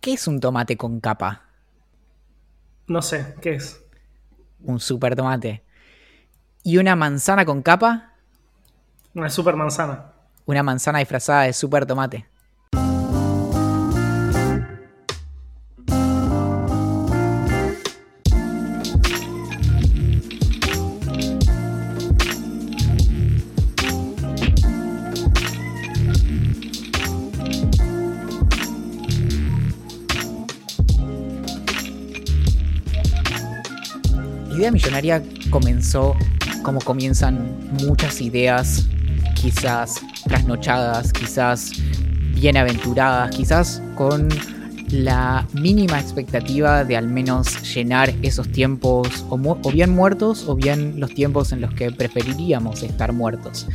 ¿Qué es un tomate con capa? No sé, ¿qué es? Un super tomate. ¿Y una manzana con capa? Una super manzana. Una manzana disfrazada de super tomate. Comenzó como comienzan muchas ideas, quizás trasnochadas, quizás bienaventuradas, quizás con la mínima expectativa de al menos llenar esos tiempos o, bien muertos o bien los tiempos en los que preferiríamos estar muertos.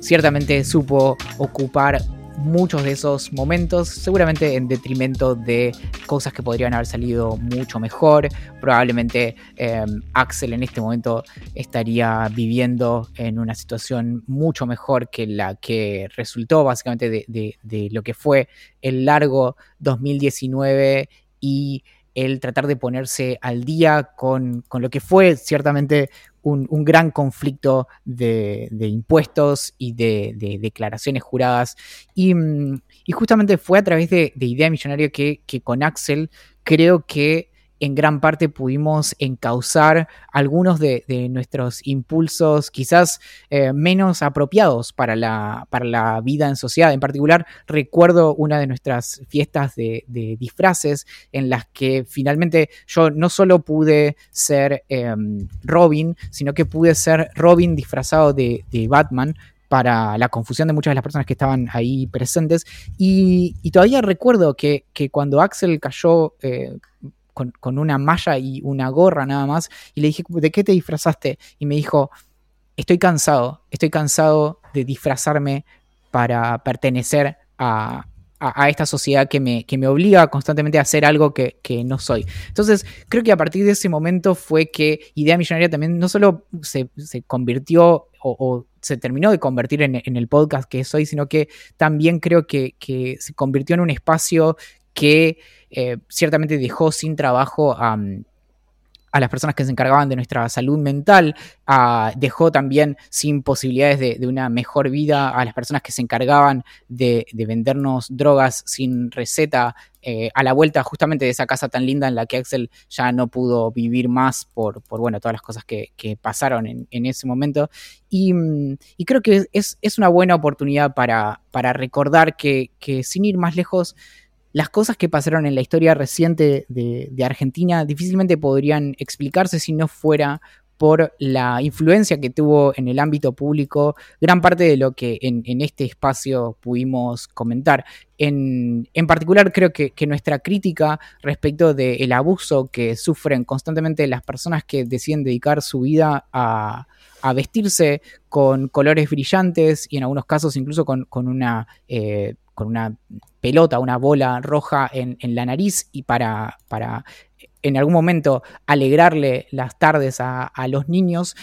Ciertamente supo ocupar muchos de esos momentos, seguramente en detrimento de cosas que podrían haber salido mucho mejor. Probablemente em, Axel en este momento estaría viviendo en una situación mucho mejor que la que resultó básicamente de, de lo que fue el largo 2019 y el tratar de ponerse al día con, con lo que fue ciertamente un, gran conflicto de, impuestos y de, de, declaraciones juradas. Y, y, justamente fue a través de, Idea Millonaria que, que con Axel creo que en gran parte pudimos encauzar algunos de, nuestros impulsos quizás eh, menos apropiados para la, para la, vida en sociedad. En particular, recuerdo una de nuestras fiestas de, disfraces en las que finalmente yo no solo pude ser em, Robin, sino que pude ser Robin disfrazado de, Batman, para la confusión de muchas de las personas que estaban ahí presentes. Y, todavía recuerdo que, cuando Axel cayó eh, con, una malla y una gorra nada más. Y le dije, ¿de qué te disfrazaste? Y me dijo, estoy cansado, estoy cansado de disfrazarme para pertenecer a, esta sociedad que me, que me, obliga constantemente a hacer algo que, no soy. Entonces, creo que a partir de ese momento fue que Idea Millonaria también no solo se, convirtió o, se terminó de convertir en, el podcast que soy, sino que también creo que, que se convirtió en un espacio que eh, ciertamente dejó sin trabajo a, las personas que se encargaban de nuestra salud mental, dejó también sin posibilidades de, una mejor vida a las personas que se encargaban de, vendernos drogas sin receta eh, a la vuelta justamente de esa casa tan linda en la que Axel ya no pudo vivir más por, bueno, todas las cosas que, pasaron en, ese momento. Y, creo que es, una buena oportunidad para, recordar que sin ir más lejos, las cosas que pasaron en la historia reciente de, Argentina difícilmente podrían explicarse si no fuera por la influencia que tuvo en el ámbito público gran parte de lo que en, este espacio pudimos comentar. En, particular creo que, nuestra crítica respecto del abuso que sufren constantemente las personas que deciden dedicar su vida a, vestirse con colores brillantes y en algunos casos incluso con, una... Eh, con una pelota, una bola roja en, la nariz y para, para, en algún momento alegrarle las tardes a, a los niños,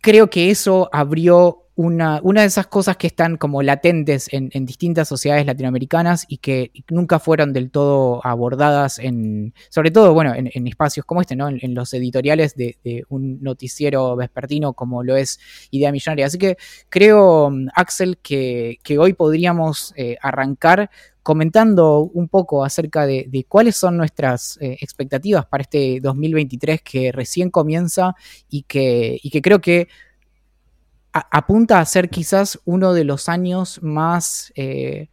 creo que eso abrió una, de esas cosas que están como latentes en, distintas sociedades latinoamericanas y que nunca fueron del todo abordadas en, sobre todo, bueno, en, espacios como este, ¿no? En, los editoriales de, un noticiero vespertino como lo es Idea Millonaria. Así que creo, Axel, que, hoy podríamos eh, arrancar comentando un poco acerca de, cuáles son nuestras eh, expectativas para este 2023 que recién comienza y que, y que creo que apunta a ser quizás uno de los años más eh,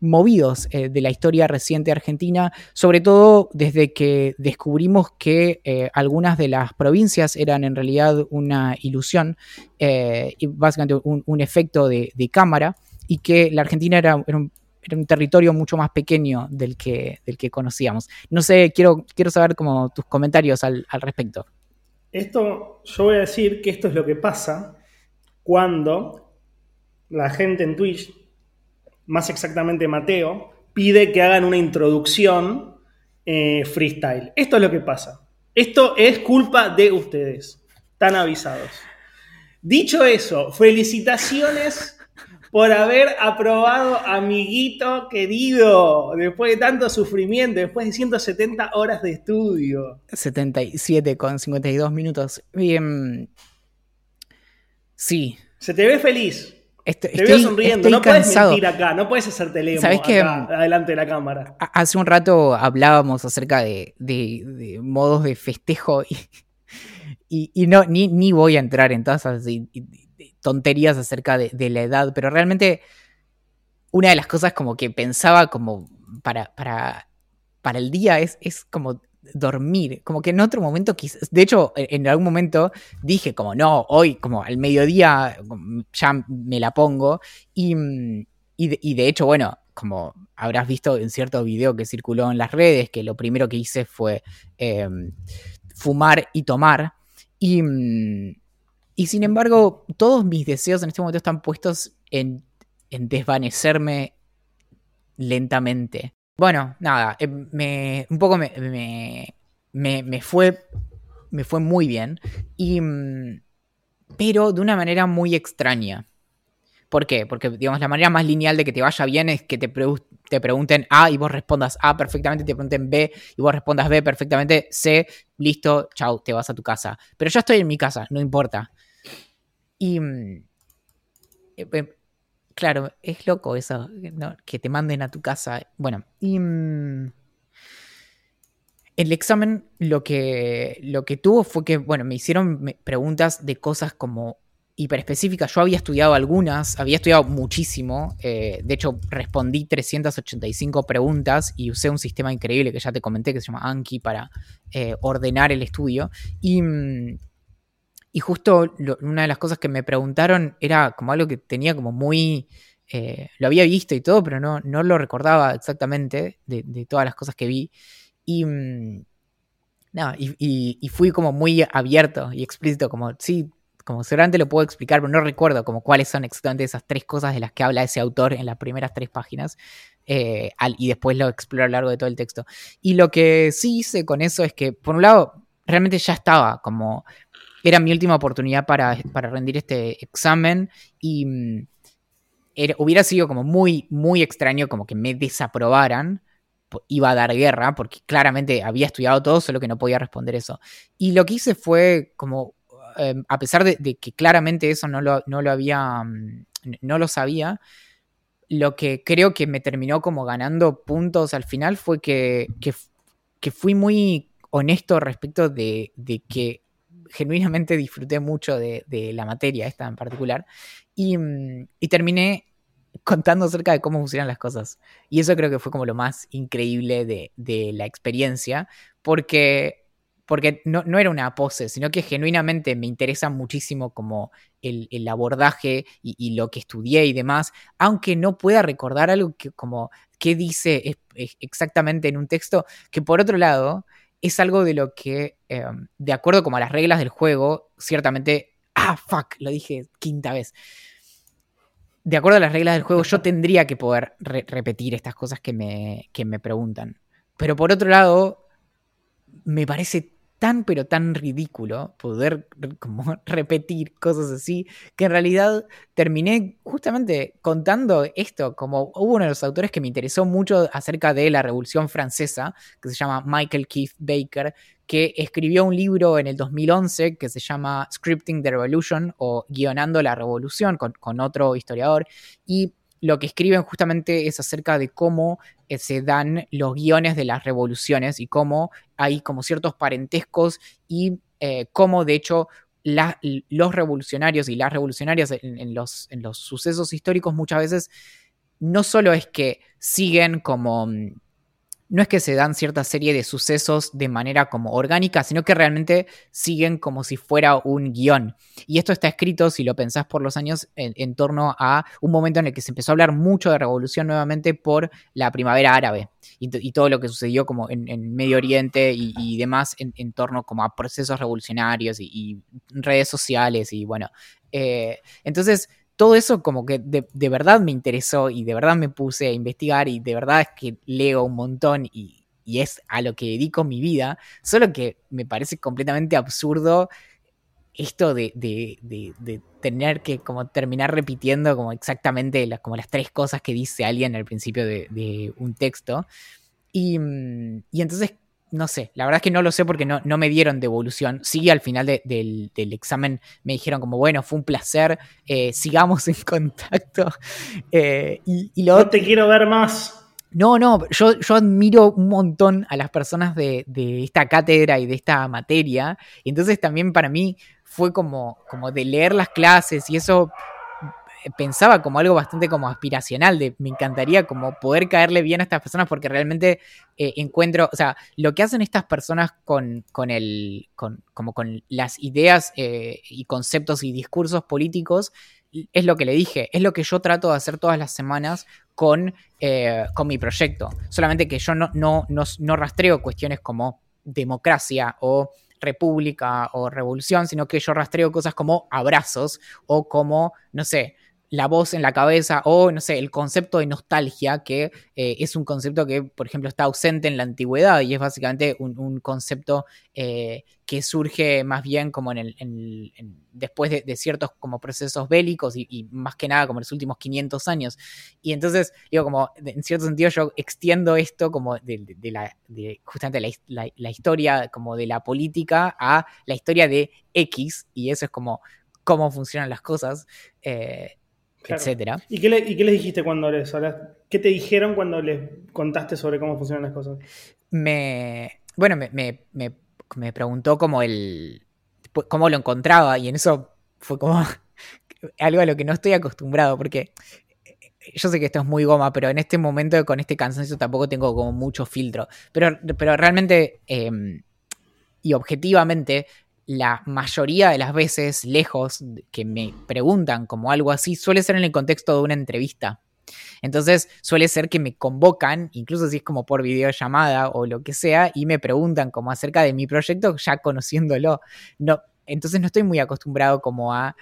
movidos eh, de la historia reciente argentina, sobre todo desde que descubrimos que eh, algunas de las provincias eran en realidad una ilusión, y básicamente un, efecto de, cámara, y que la Argentina era, un, territorio mucho más pequeño del que, del que conocíamos. No sé, quiero, quiero saber como tus comentarios al, al respecto. Esto, yo voy a decir que esto es lo que pasa cuando la gente en Twitch, más exactamente Mateo, pide que hagan una introducción eh, freestyle. Esto es lo que pasa. Esto es culpa de ustedes. Están avisados. Dicho eso, felicitaciones por haber aprobado, amiguito querido, después de tanto sufrimiento, después de 170 horas de estudio. 77 con 52 minutos. Bien. Sí. Se te ve feliz. Estoy, te veo sonriendo. no puedes mentir acá, no puedes hacer lemo ¿Sabes acá, adelante de la cámara. Hace un rato hablábamos acerca de, modos de festejo y, no, ni, ni, voy a entrar en todas esas tonterías acerca de, la edad, pero realmente una de las cosas como que pensaba como para, para, para el día es, es como dormir. Como que en otro momento, quizás, de hecho, e, en algún momento dije como, no, hoy como al mediodía ya me la pongo. Y, mm, y, de, hecho, bueno, como habrás visto en cierto video que circuló en las redes, que lo primero que hice fue em, fumar y tomar. Y, mm, y sin embargo, todos mis deseos en este momento están puestos en, en desvanecerme lentamente. Bueno, nada, eh, me, un poco me, me, fue, me fue muy bien, y, mm, pero de una manera muy extraña. ¿Por qué? Porque, digamos, la manera más lineal de que te vaya bien es que te, te pregunten A y vos respondas A perfectamente, te pregunten B y vos respondas B perfectamente, C, listo, chau, te vas a tu casa. Pero ya estoy en mi casa, no importa. Y mm, eh, eh, Claro, es loco eso, que te manden a tu casa. Bueno, y mm, el examen lo que, lo que tuvo fue que, bueno, me hicieron preguntas de cosas como hiperespecíficas. Yo había estudiado algunas, había estudiado muchísimo. Eh, de hecho, respondí 385 preguntas y usé un sistema increíble que ya te comenté que se llama Anki para eh, ordenar el estudio. Y mm, y justo una de las cosas que me preguntaron era como algo que tenía como muy... Eh, lo había visto y todo, pero no, no lo recordaba exactamente de, todas las cosas que vi. Y, mm, y, fui como muy abierto y explícito, como sí, como seguramente lo puedo explicar, pero no recuerdo como cuáles son exactamente esas tres cosas de las que habla ese autor en las primeras tres páginas. Eh, y después lo exploro a lo largo de todo el texto. Y lo que sí hice con eso es que, por un lado, realmente ya estaba como era mi última oportunidad para, rendir este examen y mm, hubiera sido como muy, muy extraño como que me desaprobaran. Iba a dar guerra porque claramente había estudiado todo, solo que no podía responder eso. Y lo que hice fue como, em, a pesar de, que claramente eso no lo, no lo había, mm, no lo sabía, lo que creo que me terminó como ganando puntos al final fue que, que, fui muy honesto respecto de, de, que genuinamente disfruté mucho de, la materia esta en particular mm, y, terminé contando acerca de cómo funcionan las cosas. Y eso creo que fue como lo más increíble de, la experiencia, porque, porque no, era una pose, sino que genuinamente me interesa muchísimo como el, abordaje y, lo que estudié y demás, aunque no pueda recordar algo que como qué dice exactamente en un texto, que por otro lado es algo de lo que, em, de acuerdo como a las reglas del juego, ciertamente, ah, fuck, lo dije quinta vez. De acuerdo a las reglas del juego, yo tendría que poder repetir estas cosas que me, que me preguntan. Pero por otro lado, me parece tan pero tan ridículo poder como repetir cosas así, que en realidad terminé justamente contando esto, como hubo uno de los autores que me interesó mucho acerca de la Revolución Francesa, que se llama Michael Keith Baker, que escribió un libro en el 2011 que se llama Scripting the Revolution o Guionando la Revolución con, con otro historiador, y lo que escriben justamente es acerca de cómo eh, se dan los guiones de las revoluciones y cómo hay como ciertos parentescos y eh, cómo de hecho los revolucionarios y las revolucionarias en, los, en los sucesos históricos muchas veces no solo es que siguen como mm, no es que se dan cierta serie de sucesos de manera como orgánica, sino que realmente siguen como si fuera un guion. Y esto está escrito, si lo pensás por los años, en, torno a un momento en el que se empezó a hablar mucho de revolución nuevamente por la primavera árabe y, todo lo que sucedió como en, Medio Oriente y, demás en, torno como a procesos revolucionarios y, redes sociales y bueno. Eh, entonces todo eso como que de, verdad me interesó y de verdad me puse a investigar y de verdad es que leo un montón y, es a lo que dedico mi vida, solo que me parece completamente absurdo esto de, tener que como terminar repitiendo como exactamente las, como las tres cosas que dice alguien al principio de, un texto. Y, y, entonces, no sé, la verdad es que no lo sé porque no, no me dieron devolución. Sí, al final del, examen me dijeron como, bueno, fue un placer, eh, sigamos en contacto. Eh, y, no te quiero ver más. No, no, yo, yo admiro un montón a las personas de, de, esta cátedra y de esta materia. Y entonces también para mí fue como, como de leer las clases y eso pensaba como algo bastante como aspiracional, de me encantaría como poder caerle bien a estas personas porque realmente eh, encuentro, o sea, lo que hacen estas personas con, con el, con, como con las ideas eh, y conceptos y discursos políticos es lo que le dije, es lo que yo trato de hacer todas las semanas con, eh, con mi proyecto. Solamente que yo no, no, no, rastreo cuestiones como democracia o república o revolución, sino que yo rastreo cosas como abrazos o como, no sé, la voz en la cabeza o, no sé, el concepto de nostalgia, que eh, es un concepto que, por ejemplo, está ausente en la antigüedad y es básicamente un, concepto eh, que surge más bien como en el, después de, ciertos como procesos bélicos y, más que nada como en los últimos 500 años. Y entonces, digo, como en cierto sentido yo extiendo esto como de, la, justamente la, historia como de la política a la historia de X y eso es como cómo funcionan las cosas. Eh, etcétera. ¿Y qué, les dijiste cuando les hablaste? ¿Qué te dijeron cuando les contaste sobre cómo funcionan las cosas? Me. Bueno, me, preguntó cómo el. cómo lo encontraba, y en eso fue como algo a lo que no estoy acostumbrado, porque yo sé que esto es muy goma, pero en este momento con este cansancio tampoco tengo como mucho filtro. Pero, pero realmente em, y objetivamente la mayoría de las veces, lejos, que me preguntan como algo así, suele ser en el contexto de una entrevista. Entonces suele ser que me convocan, incluso si es como por videollamada o lo que sea, y me preguntan como acerca de mi proyecto ya conociéndolo. No, entonces no estoy muy acostumbrado como a,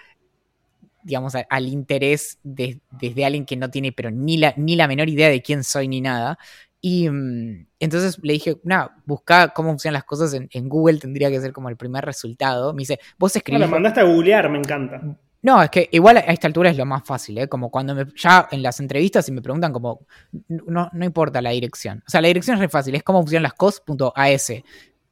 digamos, al interés desde alguien que no tiene pero ni la, ni la menor idea de quién soy ni nada. Y mm, entonces le dije, nada, busca cómo funcionan las cosas en, Google, tendría que ser como el primer resultado. Me dice, vos escribís. No, me mandaste a googlear, me encanta. No, es que igual a esta altura es lo más fácil, ¿eh? Como cuando me, ya en las entrevistas y me preguntan como, no, no importa la dirección. O sea, la dirección es re fácil, es cómo funcionan las cos.as.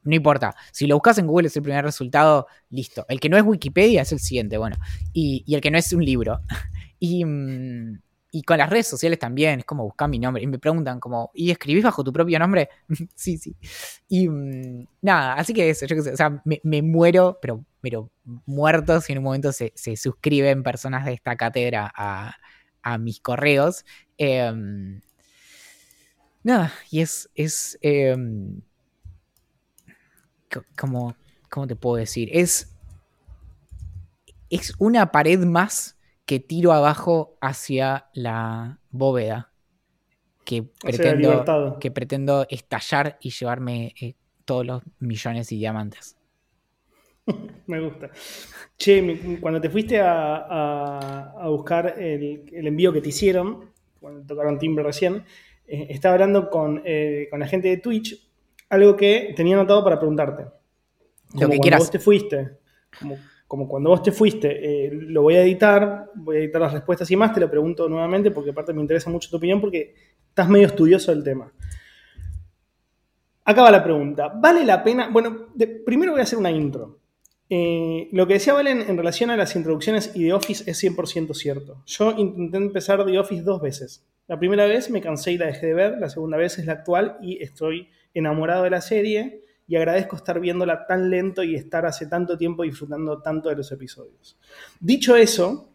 No importa. Si lo buscas en Google es el primer resultado, listo. El que no es Wikipedia es el siguiente, bueno. Y, y el que no es un libro. Y, mm, y con las redes sociales también, es como buscar mi nombre. Y me preguntan como, ¿y escribís bajo tu propio nombre? sí, sí. Y mm, nada, así que eso, yo qué sé, o sea, me, muero, pero, pero muerto si en un momento se, suscriben personas de esta cátedra a, mis correos. Em, nada, y es, es em, como, ¿cómo te puedo decir? Es, es una pared más que tiro abajo hacia la bóveda que pretendo, que pretendo estallar y llevarme eh, todos los millones y diamantes. Me gusta. Che, cuando te fuiste a, buscar el, envío que te hicieron, cuando tocaron timbre recién, eh, estaba hablando con, eh, con, la gente de Twitch, algo que tenía anotado para preguntarte. Lo que quieras. vos te fuiste, como como cuando vos te fuiste, eh, lo voy a editar, voy a editar las respuestas y más, te lo pregunto nuevamente porque aparte me interesa mucho tu opinión porque estás medio estudioso del tema. Acaba la pregunta. ¿Vale la pena? Bueno, primero voy a hacer una intro. Eh, lo que decía Valen en relación a las introducciones y The Office es 100% cierto. Yo intenté empezar The Office dos veces. La primera vez me cansé y la dejé de ver, la segunda vez es la actual y estoy enamorado de la serie y agradezco estar viéndola tan lento y estar hace tanto tiempo disfrutando tanto de los episodios. Dicho eso,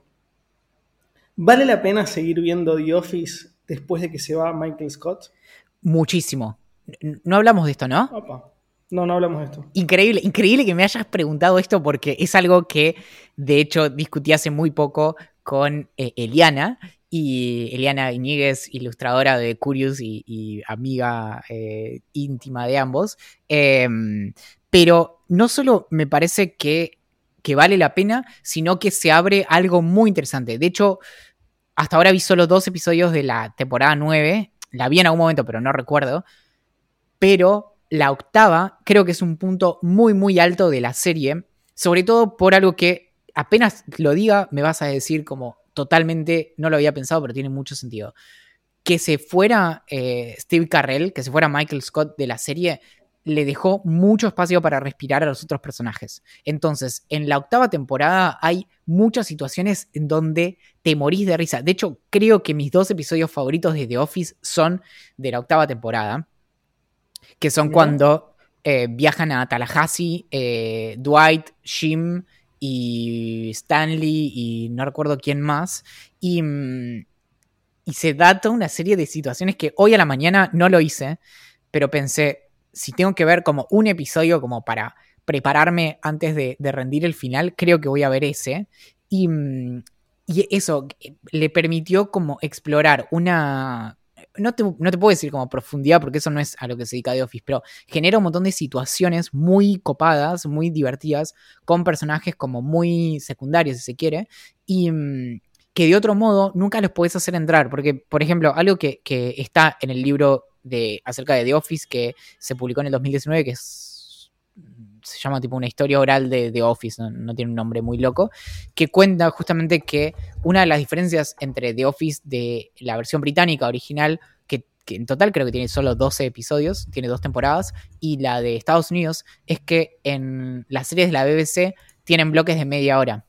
¿vale la pena seguir viendo The Office después de que se va Michael Scott? Muchísimo. No hablamos de esto, ¿no? No, no hablamos de esto. Increíble, increíble que me hayas preguntado esto porque es algo que de hecho discutí hace muy poco con eh, Eliana y Eliana Iñiguez, ilustradora de Curious y, amiga eh, íntima de ambos. Em, pero no solo me parece que, que, vale la pena, sino que se abre algo muy interesante. De hecho, hasta ahora vi solo dos episodios de la temporada 9. La vi en algún momento, pero no recuerdo. Pero la octava creo que es un punto muy, muy alto de la serie sobre todo por algo que apenas lo diga, me vas a decir como totalmente, no lo había pensado, pero tiene mucho sentido. Que se fuera eh, Steve Carrell, que se fuera Michael Scott de la serie, le dejó mucho espacio para respirar a los otros personajes. Entonces, en la octava temporada hay muchas situaciones en donde te morís de risa. De hecho, creo que mis dos episodios favoritos de The Office son de la octava temporada, que son cuando eh, viajan a Tallahassee, eh, Dwight, Jim y Stanley y no recuerdo quién más. Y, mm, y se da toda una serie de situaciones que hoy a la mañana no lo hice, pero pensé, si tengo que ver como un episodio como para prepararme antes de, rendir el final, creo que voy a ver ese. Y, mm, y, eso le permitió como explorar una... No te, no te, puedo decir como profundidad porque eso no es a lo que se dedica The Office, pero genera un montón de situaciones muy copadas, muy divertidas, con personajes como muy secundarios, si se quiere, y mm, que de otro modo nunca los puedes hacer entrar, porque, por ejemplo, algo que, que está en el libro de, acerca de The Office que se publicó en el 2019, que es, se llama tipo una historia oral de The Office, no, tiene un nombre muy loco, que cuenta justamente que una de las diferencias entre The Office de la versión británica original, que, en total creo que tiene solo 12 episodios, tiene dos temporadas, y la de Estados Unidos, es que en las series de la BBC tienen bloques de media hora.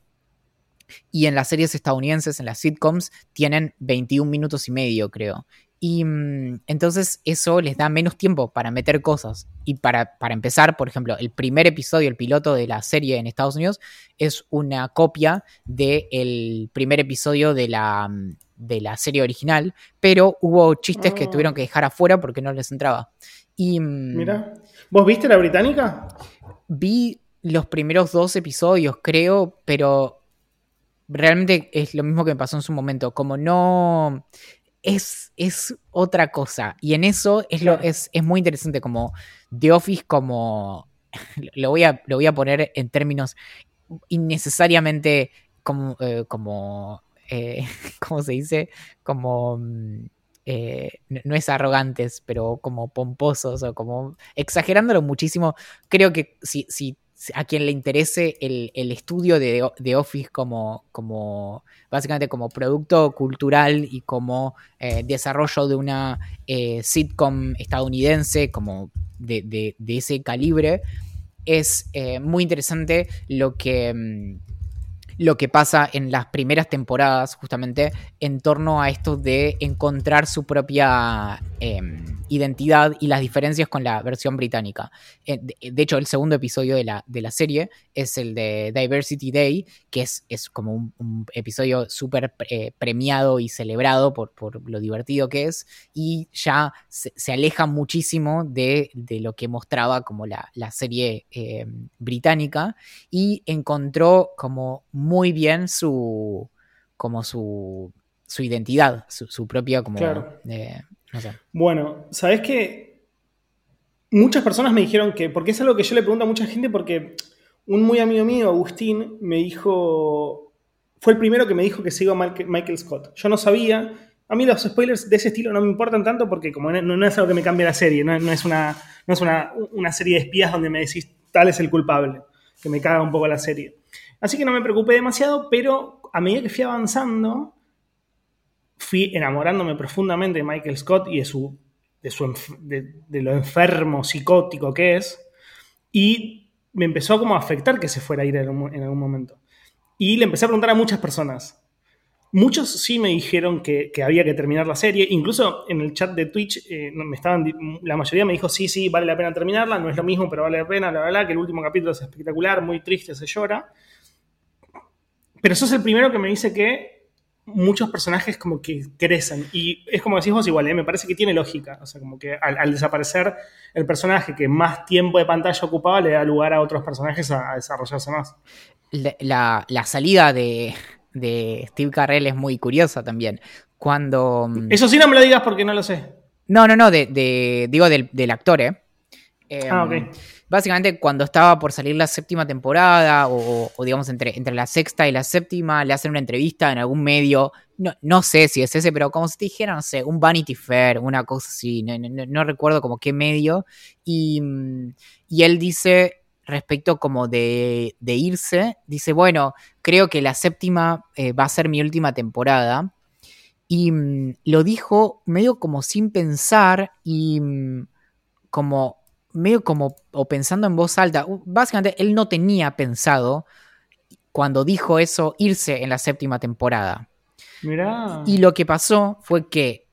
Y en las series estadounidenses, en las sitcoms, tienen 21 minutos y medio, creo. Y mm, entonces eso les da menos tiempo para meter cosas. Y para, para, empezar, por ejemplo, el primer episodio, el piloto de la serie en Estados Unidos, es una copia del primer episodio de la, mm, de la serie original, pero hubo chistes que tuvieron que dejar afuera porque no les entraba. Y, mm, Mira, ¿vos viste la británica? Vi los primeros dos episodios, creo, pero realmente es lo mismo que me pasó en su momento. Como no es, es otra cosa. Y en eso es, lo, es, es muy interesante como The Office como... Lo voy, a, lo voy a poner en términos innecesariamente como... Eh, como eh, ¿Cómo se dice? Como... Mm, eh, no es arrogantes, pero como pomposos o como exagerándolo muchísimo. Creo que si, si a quien le interese el, estudio de, Office como, como, básicamente como producto cultural y como eh, desarrollo de una eh, sitcom estadounidense como de, ese calibre, es eh, muy interesante lo que... Mm, lo que pasa en las primeras temporadas, justamente en torno a esto de encontrar su propia em, identidad y las diferencias con la versión británica. Eh, de, hecho, el segundo episodio de la, de la, serie es el de Diversity Day, que es, es como un, episodio súper eh, premiado y celebrado por, por, lo divertido que es, y ya se, aleja muchísimo de, de, lo que mostraba como la, la serie em, británica y encontró como muy bien su, como su, su identidad, su, propia como... Eh, bueno, ¿sabes qué? Muchas personas me dijeron que, porque es algo que yo le pregunto a mucha gente, porque un muy amigo mío, Agustín, me dijo, fue el primero que me dijo que sigo a Michael Scott. Yo no sabía, a mí los spoilers de ese estilo no me importan tanto porque como no, es algo que me cambie la serie, no, es, una, no es una, una, serie de espías donde me decís tal es el culpable, que me caga un poco la serie. Así que no me preocupé demasiado, pero a medida que fui avanzando, fui enamorándome profundamente de Michael Scott y de, su, de, su, de, lo enfermo, psicótico que es, y me empezó como a afectar que se fuera a ir en, algún momento. Y le empecé a preguntar a muchas personas. Muchos sí me dijeron que, había que terminar la serie. Incluso en el chat de Twitch, eh, me estaban, la mayoría me dijo, sí, sí, vale la pena terminarla. No es lo mismo, pero vale la pena. La verdad que el último capítulo es espectacular, muy triste, se llora. Pero sos el primero que me dice que muchos personajes como que crecen. Y es como decís vos igual, ¿eh? me parece que tiene lógica. O sea, como que al, desaparecer el personaje que más tiempo de pantalla ocupaba, le da lugar a otros personajes a, desarrollarse más. La, salida de, Steve Carrell es muy curiosa también. Cuando. Mm, Eso sí no me lo digas porque no lo sé. No, no, no, de, digo del, actor, ¿eh? Ah. Em, básicamente cuando estaba por salir la séptima temporada, o, digamos entre, entre la sexta y la séptima, le hacen una entrevista en algún medio, no, no sé si es ese, pero como si te dijera, no sé, un Vanity Fair, una cosa así, no, recuerdo como qué medio, y, y él dice respecto como de, de irse. Dice, bueno, creo que la séptima eh, va a ser mi última temporada. Y mm, lo dijo medio como sin pensar y mm, como medio como o pensando en voz alta. Básicamente él no tenía pensado cuando dijo eso irse en la séptima temporada. Mirá. Y lo que pasó fue que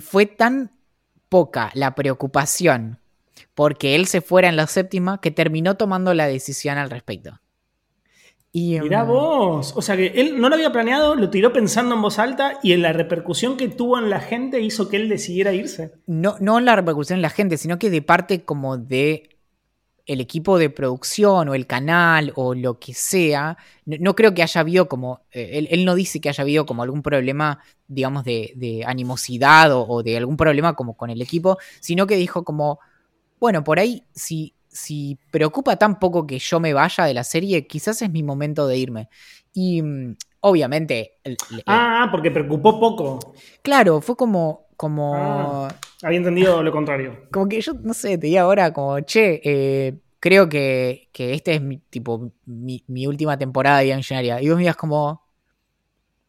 fue tan poca la preocupación porque él se fuera en la séptima que terminó tomando la decisión al respecto. Y, Mirá um, vos, o sea que él no lo había planeado, lo tiró pensando en voz alta y en la repercusión que tuvo en la gente hizo que él decidiera irse. No, no en la repercusión en la gente, sino que de parte como de el equipo de producción o el canal o lo que sea, no, creo que haya habido como, eh, él, no dice que haya habido como algún problema, digamos, de, animosidad o, o, de algún problema como con el equipo, sino que dijo como, bueno, por ahí si si preocupa tan poco que yo me vaya de la serie, quizás es mi momento de irme. Y mm, obviamente. ah, porque preocupó poco. Claro, fue como. como ah, había entendido lo contrario. Como que yo, no sé, te di ahora como, che, eh, creo que, que este es mi, tipo, mi, última temporada de Millonaria. Y vos miras como.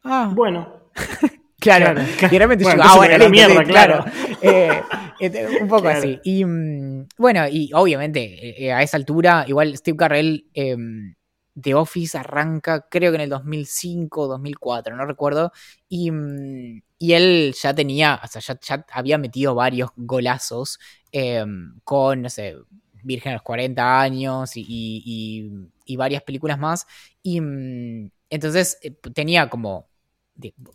Ah. Bueno. claro, claro, realmente yo, ah, bueno, la mierda, claro. Eh, un poco así. Y mm, bueno, y obviamente eh, eh, a esa altura, igual Steve Carrell em, The Office arranca, creo que en el 2005, 2004, no recuerdo. Y, mm, y él ya tenía, o sea, ya, había metido varios golazos em, con, no sé, Virgen a los 40 años y, y varias películas más. Y mm, entonces tenía como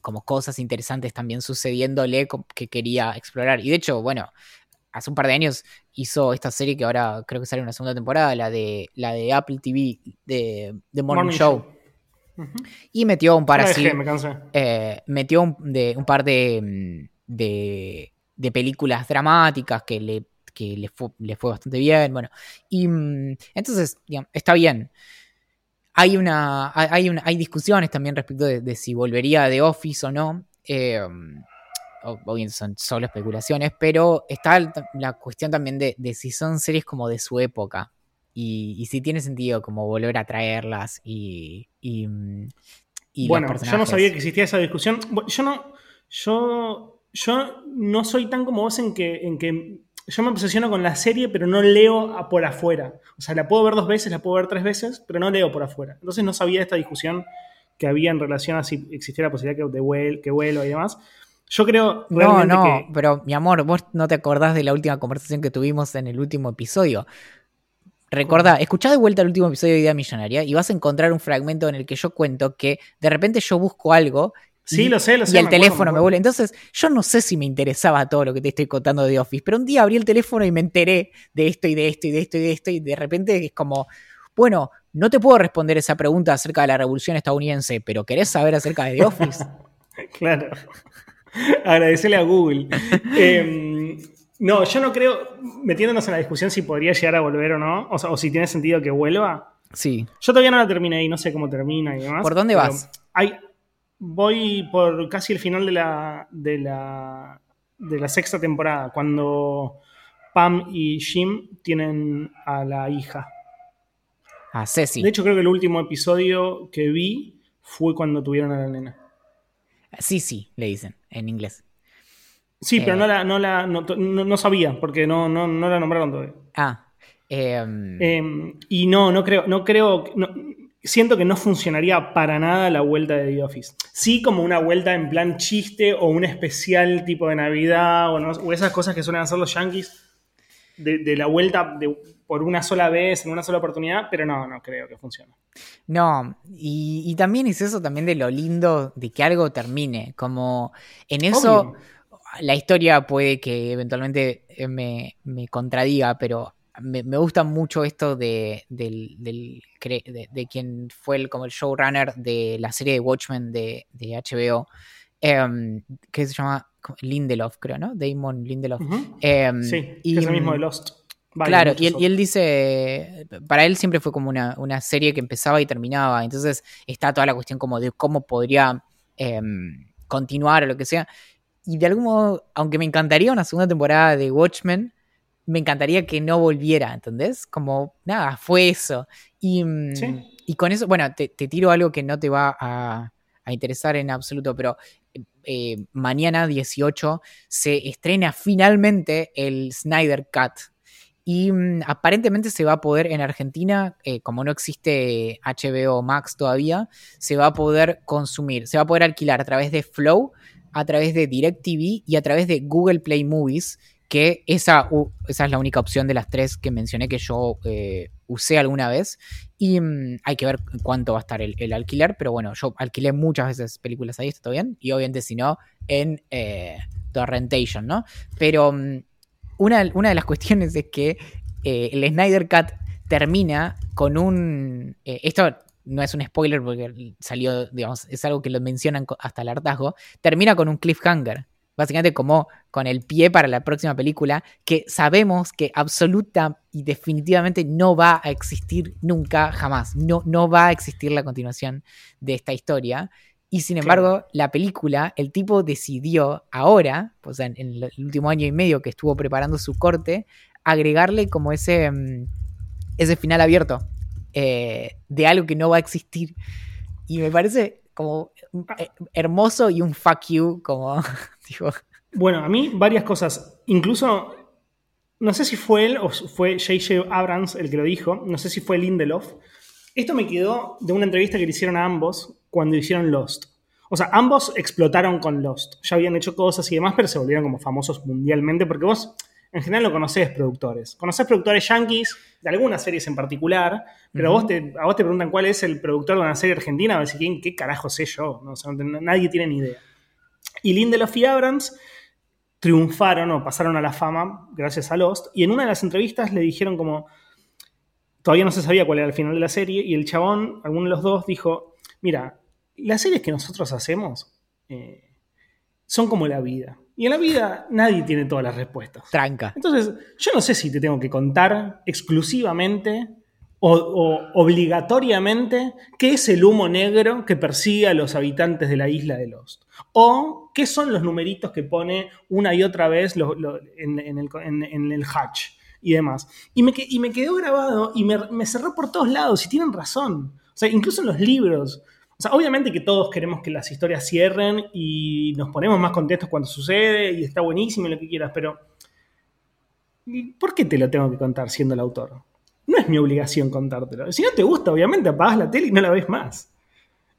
como cosas interesantes también sucediéndole que quería explorar. Y de hecho, bueno, hace un par de años hizo esta serie que ahora creo que sale una segunda temporada, la de, la de Apple TV, de, The Morning, Show. Y metió un par así. Eh, metió un, de, un par de, de, de, películas dramáticas que le, que le, fue, le fue bastante bien. Bueno, y mm, entonces, está bien hay una. Hay, hay discusiones también respecto de, si volvería de Office o no. Eh, obviamente son solo especulaciones, pero está la cuestión también de, si son series como de su época. Y, si tiene sentido como volver a traerlas y. bueno, yo no sabía que existía esa discusión. Yo no. Yo. Yo no soy tan como vos en que, en que yo me obsesiono con la serie, pero no leo por afuera. O sea, la puedo ver dos veces, la puedo ver tres veces, pero no leo por afuera. Entonces no sabía esta discusión que había en relación a si existía la posibilidad que, de que vuelo y demás. Yo creo no, no, pero mi amor, vos no te acordás de la última conversación que tuvimos en el último episodio. Recordá, escuchá de vuelta el último episodio de Idea Millonaria y vas a encontrar un fragmento en el que yo cuento que de repente yo busco algo Sí, lo sé, lo sé. Y el teléfono me vuelve. Entonces, yo no sé si me interesaba todo lo que te estoy contando de Office, pero un día abrí el teléfono y me enteré de esto y de esto y de esto y de esto, y de repente es como, bueno, no te puedo responder esa pregunta acerca de la revolución estadounidense, pero ¿querés saber acerca de The Office? claro. Agradecerle a Google. Em, no, yo no creo, metiéndonos en la discusión si podría llegar a volver o no, o, sea, o si tiene sentido que vuelva. Sí. Yo todavía no la terminé y no sé cómo termina y demás. ¿Por dónde vas? Hay, voy por casi el final de la, de la, de la sexta temporada, cuando Pam y Jim tienen a la hija. A Ceci. De hecho, creo que el último episodio que vi fue cuando tuvieron a la nena. Sí, sí, le dicen en inglés. Sí, pero eh, no la, no, la no, sabía, porque no, no, no la nombraron todavía. Ah. Em, em, y no, no creo, no creo, siento que no funcionaría para nada la vuelta de The Office. Sí, como una vuelta en plan chiste o un especial tipo de Navidad o, esas cosas que suelen hacer los yankees de, la vuelta por una sola vez, en una sola oportunidad, pero no, no creo que funcione. No, y, también es eso también de lo lindo de que algo termine, como en eso... La historia puede que eventualmente me, me contradiga, pero me, gusta mucho esto de, de, quien fue el, como el showrunner de la serie de Watchmen de, HBO, em, que se llama Lindelof, creo, ¿no? Damon Lindelof. Em, sí, y, es el mismo de Lost. claro, y él, dice, para él siempre fue como una, serie que empezaba y terminaba, entonces está toda la cuestión como de cómo podría em, continuar o lo que sea. Y de algún modo, aunque me encantaría una segunda temporada de Watchmen, me encantaría que no volviera, ¿entendés? Como, nada, fue eso. Y, mm, y con eso, bueno, te, tiro algo que no te va a, interesar en absoluto, pero eh, mañana 18 se estrena finalmente el Snyder Cut. Y mm, aparentemente se va a poder en Argentina, eh, como no existe HBO Max todavía, se va a poder consumir, se va a poder alquilar a través de Flow, a través de DirecTV y a través de Google Play Movies que esa, esa es la única opción de las tres que mencioné que yo eh, usé alguna vez. Y mm, hay que ver cuánto va a estar el, alquiler, pero bueno, yo alquilé muchas veces películas ahí, está todo bien. Y obviamente, si no, en eh, Torrentation, ¿no? Pero mm, una, una, de las cuestiones es que eh, el Snyder Cut termina con un. esto no es un spoiler porque salió, digamos, es algo que lo mencionan hasta el hartazgo. Termina con un cliffhanger básicamente como con el pie para la próxima película, que sabemos que absoluta y definitivamente no va a existir nunca, jamás. No, no va a existir la continuación de esta historia. Y sin embargo, la película, el tipo decidió ahora, o sea, en, el último año y medio que estuvo preparando su corte, agregarle como ese, mm, ese final abierto eh, de algo que no va a existir. Y me parece como eh, hermoso y un fuck you, como digo. Bueno, a mí varias cosas. Incluso, no sé si fue él o fue J.J. Abrams el que lo dijo, no sé si fue Lindelof. Esto me quedó de una entrevista que le hicieron a ambos cuando hicieron Lost. O sea, ambos explotaron con Lost. Ya habían hecho cosas y demás, pero se volvieron como famosos mundialmente porque vos en general no conocés productores. Conocés productores yankees de algunas series en particular, pero vos te, a vos te preguntan cuál es el productor de una serie argentina, a ver si quién, qué carajo sé yo. nadie tiene ni idea. Y Lindelof y Abrams triunfaron o pasaron a la fama gracias a Lost. Y en una de las entrevistas le dijeron como, todavía no se sabía cuál era el final de la serie, y el chabón, alguno de los dos, dijo, mira, las series que nosotros hacemos eh, son como la vida. Y en la vida nadie tiene todas las respuestas. Tranca. Entonces, yo no sé si te tengo que contar exclusivamente o, obligatoriamente qué es el humo negro que persigue a los habitantes de la isla de Lost. O qué son los numeritos que pone una y otra vez en, el, hatch y demás. Y me, quedó grabado y me, me cerró por todos lados y tienen razón. O sea, incluso en los libros. O sea, obviamente que todos queremos que las historias cierren y nos ponemos más contentos cuando sucede y está buenísimo y lo que quieras, pero ¿por qué te lo tengo que contar siendo el autor? No es mi obligación contártelo. Si no te gusta, obviamente apagas la tele y no la ves más.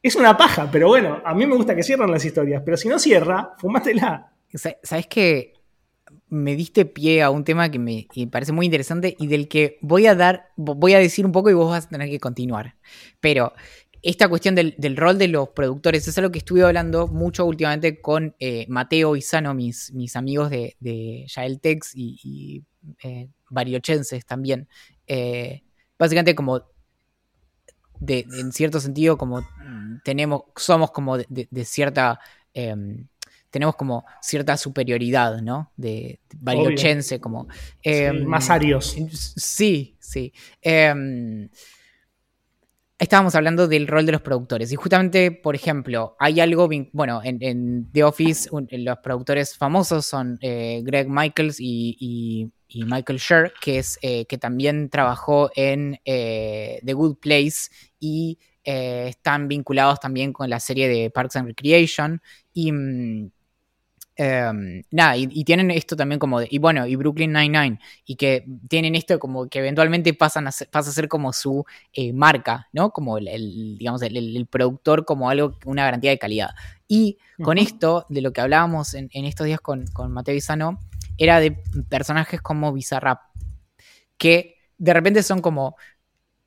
Es una paja, pero bueno, a mí me gusta que cierren las historias, pero si no cierra, fumátela. ¿Sabes qué? Me diste pie a un tema que me parece muy interesante y del que voy a dar, voy a decir un poco y vos vas a tener que continuar. Pero esta cuestión del, rol de los productores es algo que estuve hablando mucho últimamente con eh, Mateo y Sano, mis, amigos de, de Yael Tex y, y eh, también. Eh, básicamente como de, en cierto sentido como tenemos, somos como de, cierta em, tenemos como cierta superioridad, ¿no? De, variochense, como. Em, más arios. Sí, sí. Em, estábamos hablando del rol de los productores. Y justamente, por ejemplo, hay algo, bueno, en, The Office los productores famosos son eh, Greg Michaels y, Michael Scher, que, es, eh, que también trabajó en eh, The Good Place y están vinculados también con la serie de Parks and Recreation. Y mm, Em, nada, y, tienen esto también como de, y bueno, y Brooklyn Nine-Nine, y que tienen esto como que eventualmente pasan a pasa a ser como su eh, marca, ¿no? Como el, digamos, el, productor como algo, una garantía de calidad. Y con esto, de lo que hablábamos en, estos días con, con Mateo Isano, era de personajes como Bizarrap, que de repente son como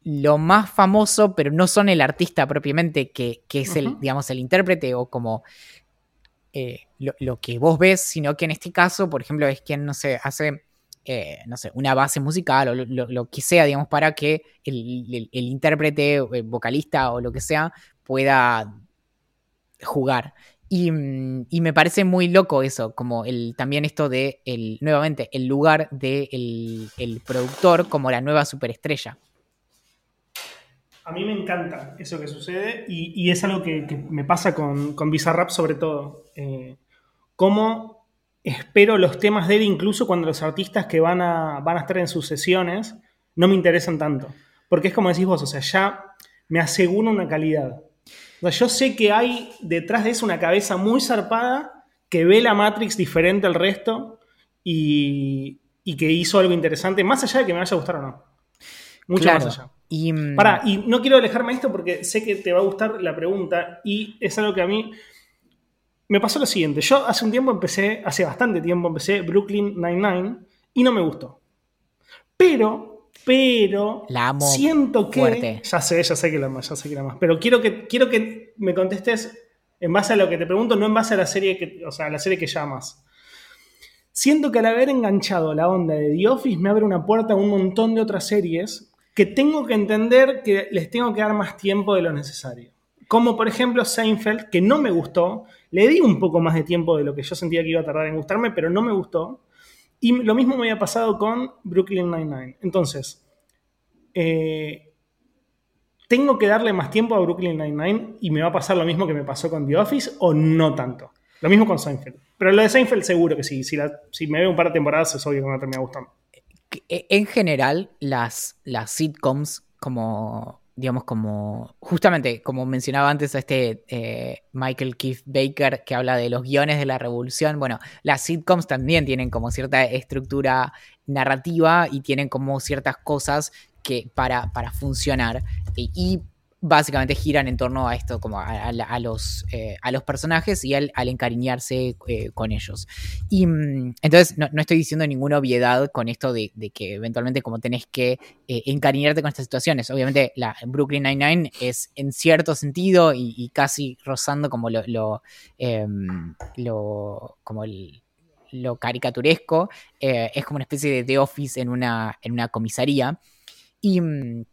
lo más famoso, pero no son el artista propiamente que, es el, digamos, el intérprete o como eh, lo, que vos ves, sino que en este caso, por ejemplo, es quien, no sé, hace, eh, no sé, una base musical o lo, que sea, digamos, para que el, intérprete, el eh, vocalista o lo que sea pueda jugar. Y, me parece muy loco eso, como el, también esto de, el, nuevamente, el lugar del el productor como la nueva superestrella. A mí me encanta eso que sucede y, es algo que, me pasa con, con Bizarrap sobre todo. Eh, cómo espero los temas de él incluso cuando los artistas que van a, van a estar en sus sesiones no me interesan tanto. Porque es como decís vos, o sea, ya me asegura una calidad. O sea, yo sé que hay detrás de eso una cabeza muy zarpada que ve la Matrix diferente al resto y, que hizo algo interesante, más allá de que me vaya a gustar o no. Mucho más allá. Y, mm, y no quiero alejarme de esto porque sé que te va a gustar la pregunta y es algo que a mí me pasó lo siguiente. Yo hace un tiempo empecé, hace bastante tiempo empecé Brooklyn Nine-Nine y no me gustó. Pero, pero. La amo. Siento que. Ya sé, ya sé que la más, ya sé que la. Pero quiero que, quiero que me contestes en base a lo que te pregunto, no en base a la serie que, o sea, la serie que llamas. Siento que al haber enganchado la onda de The Office me abre una puerta a un montón de otras series que tengo que entender que les tengo que dar más tiempo de lo necesario. Como por ejemplo Seinfeld, que no me gustó, le di un poco más de tiempo de lo que yo sentía que iba a tardar en gustarme, pero no me gustó. Y lo mismo me había pasado con Brooklyn Nine-Nine. Entonces, eh, ¿tengo que darle más tiempo a Brooklyn Nine-Nine y me va a pasar lo mismo que me pasó con The Office o no tanto? Lo mismo con Seinfeld. Pero lo de Seinfeld seguro que sí. Si, si me veo un par de temporadas es obvio que me va a terminar gustando. En general, las, las sitcoms como digamos, como justamente, como mencionaba antes a este eh, Michael Keith Baker que habla de los guiones de la revolución, bueno, las sitcoms también tienen como cierta estructura narrativa y tienen como ciertas cosas que para, para funcionar. Y, básicamente giran en torno a esto, como a, los, eh, a los personajes y al, encariñarse eh, con ellos. Y mm, entonces no, estoy diciendo ninguna obviedad con esto de, que eventualmente como tenés que eh, encariñarte con estas situaciones. Obviamente la Brooklyn Nine-Nine es en cierto sentido y, casi rozando como lo, lo, em, como lo caricaturesco, es como una especie de The Office en una, en una comisaría. Y, mm,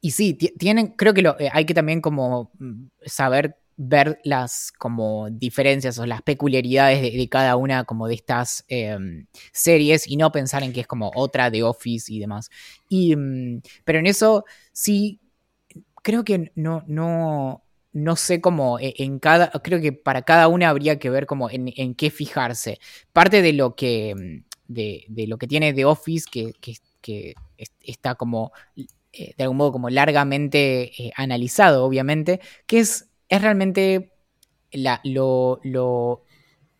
y sí, tienen, creo que lo, eh, hay que también como mm, saber ver las como diferencias o las peculiaridades de, cada una como de estas em, series y no pensar en que es como otra de Office y demás. Y, mm, pero en eso sí, creo que no, no, no sé cómo e, en cada, creo que para cada una habría que ver como en, en qué fijarse. Parte de lo que, mm, de, de lo que tiene The Office, que, que, que está como eh, de algún modo como largamente eh, analizado, obviamente, que es, es realmente la, lo, lo,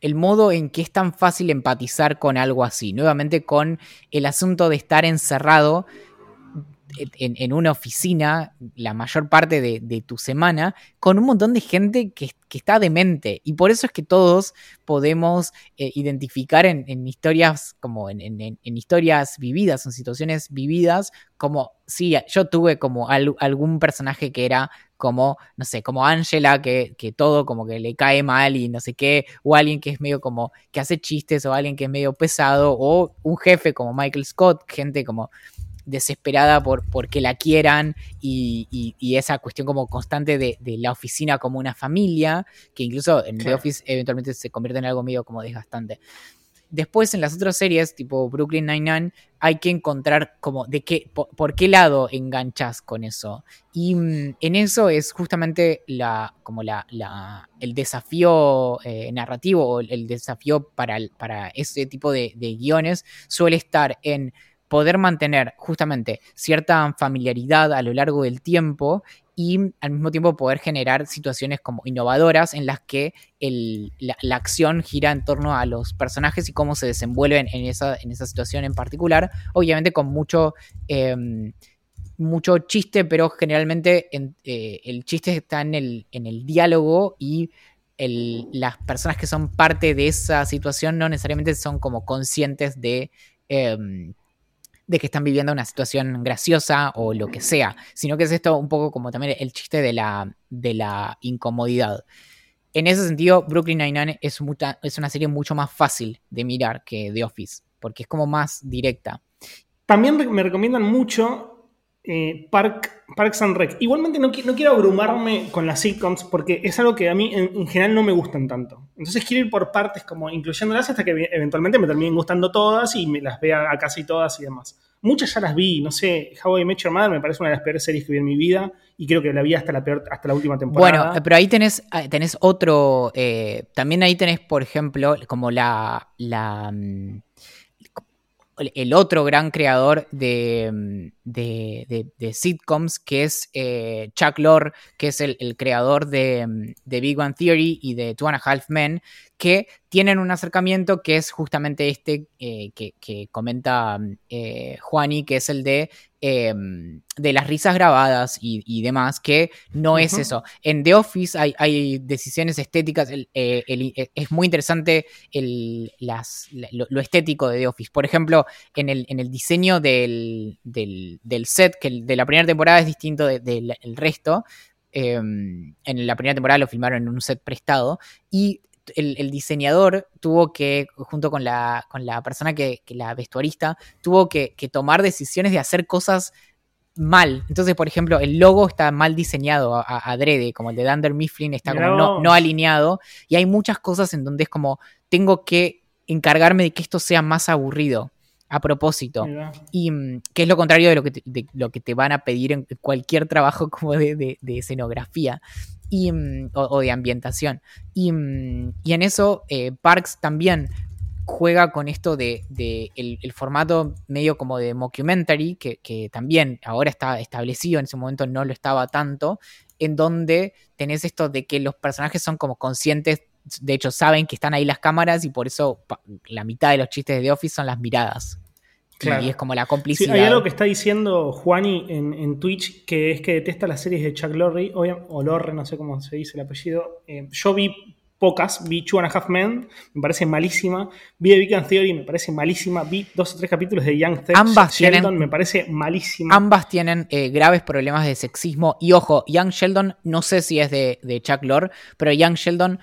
el modo en que es tan fácil empatizar con algo así. Nuevamente con el asunto de estar encerrado en, una oficina la mayor parte de, tu semana con un montón de gente que, está demente. Y por eso es que todos podemos eh, identificar en, historias como en, historias vividas, en situaciones vividas, como, sí, yo tuve como algún personaje que era como, no sé, como Angela, que, que, todo como que le cae mal y no sé qué, o alguien que es medio como, que hace chistes, o alguien que es medio pesado, o un jefe como Michael Scott, gente como desesperada por, que la quieran y, esa cuestión como constante de, la oficina como una familia, que incluso en The Office eventualmente se convierte en algo medio como desgastante. Después en las otras series, tipo Brooklyn Nine-Nine, hay que encontrar como de qué, por, qué lado enganchas con eso. Y mm, en eso es justamente la, como la, el desafío eh, narrativo o el desafío para, para ese tipo de, de guiones suele estar en poder mantener justamente cierta familiaridad a lo largo del tiempo y al mismo tiempo poder generar situaciones como innovadoras en las que la, acción gira en torno a los personajes y cómo se desenvuelven en esa, en esa situación en particular, obviamente con mucho, em, mucho chiste, pero generalmente eh, el chiste está en el, en el diálogo y las personas que son parte de esa situación no necesariamente son como conscientes de... Em, de que están viviendo una situación graciosa o lo que sea, sino que es esto un poco como también el chiste de la, de la incomodidad. En ese sentido, Brooklyn Nine-Nine es, una serie mucho más fácil de mirar que The Office, porque es como más directa. También me recomiendan mucho eh, Park, Parks and Rec. Igualmente no, quiero abrumarme con las sitcoms porque es algo que a mí en, general no me gustan tanto. Entonces quiero ir por partes como incluyéndolas hasta que eventualmente me terminen gustando todas y me las vea a casi todas y demás. Muchas ya las vi, no sé, How I Met Your Mother me parece una de las peores series que vi en mi vida y creo que la vi hasta la, peor, hasta la última temporada. Bueno, pero ahí tenés, ah, tenés otro, eh, también ahí tenés, por ejemplo, como la, la mm, el otro gran creador de, mm, de, sitcoms, que es eh, Chuck Lorre, que es el, creador de, mm, de, Big One Theory y de Two and a Half Men, que tienen un acercamiento que es justamente este eh, que, comenta eh, Juani, que es el de, em, de las risas grabadas y, demás, que no es eso. En The Office hay, decisiones estéticas, eh, eh, es muy interesante el, las, lo, estético de The Office. Por ejemplo, en el, en el diseño del, del, set, que de la primera temporada es distinto del resto. Em, en la primera temporada lo filmaron en un set prestado y el, diseñador tuvo que, junto con la, con la persona que, la vestuarista, tuvo que, tomar decisiones de hacer cosas mal. Entonces, por ejemplo, el logo está mal diseñado a, adrede, como el de Dunder Mifflin está como no, alineado. Y hay muchas cosas en donde es como, tengo que encargarme de que esto sea más aburrido a propósito. Y mm, que es lo contrario de lo que, te, lo que te van a pedir en cualquier trabajo como de escenografía y, mm, o, de ambientación. Y, mm, y en eso eh, Parks también juega con esto de, el, formato medio como de mockumentary, que, que, también ahora está establecido, en ese momento no lo estaba tanto, en donde tenés esto de que los personajes son como conscientes, de hecho saben que están ahí las cámaras y por eso la mitad de los chistes de The Office son las miradas. Y es como la complicidad. hay algo que está diciendo Juani en, Twitch que es que detesta las series de Chuck Lorre, o, Lorre, no sé cómo se dice el apellido. Eh, yo vi pocas, vi Two and a Half Men, me parece malísima. Vi The Big Theory, me parece malísima. Vi dos o tres capítulos de Young Theft ambas Sheldon, tienen, me parece malísima. Ambas tienen eh, graves problemas de sexismo. Y ojo, Young Sheldon, no sé si es de, Chuck Lorre, pero Young Sheldon,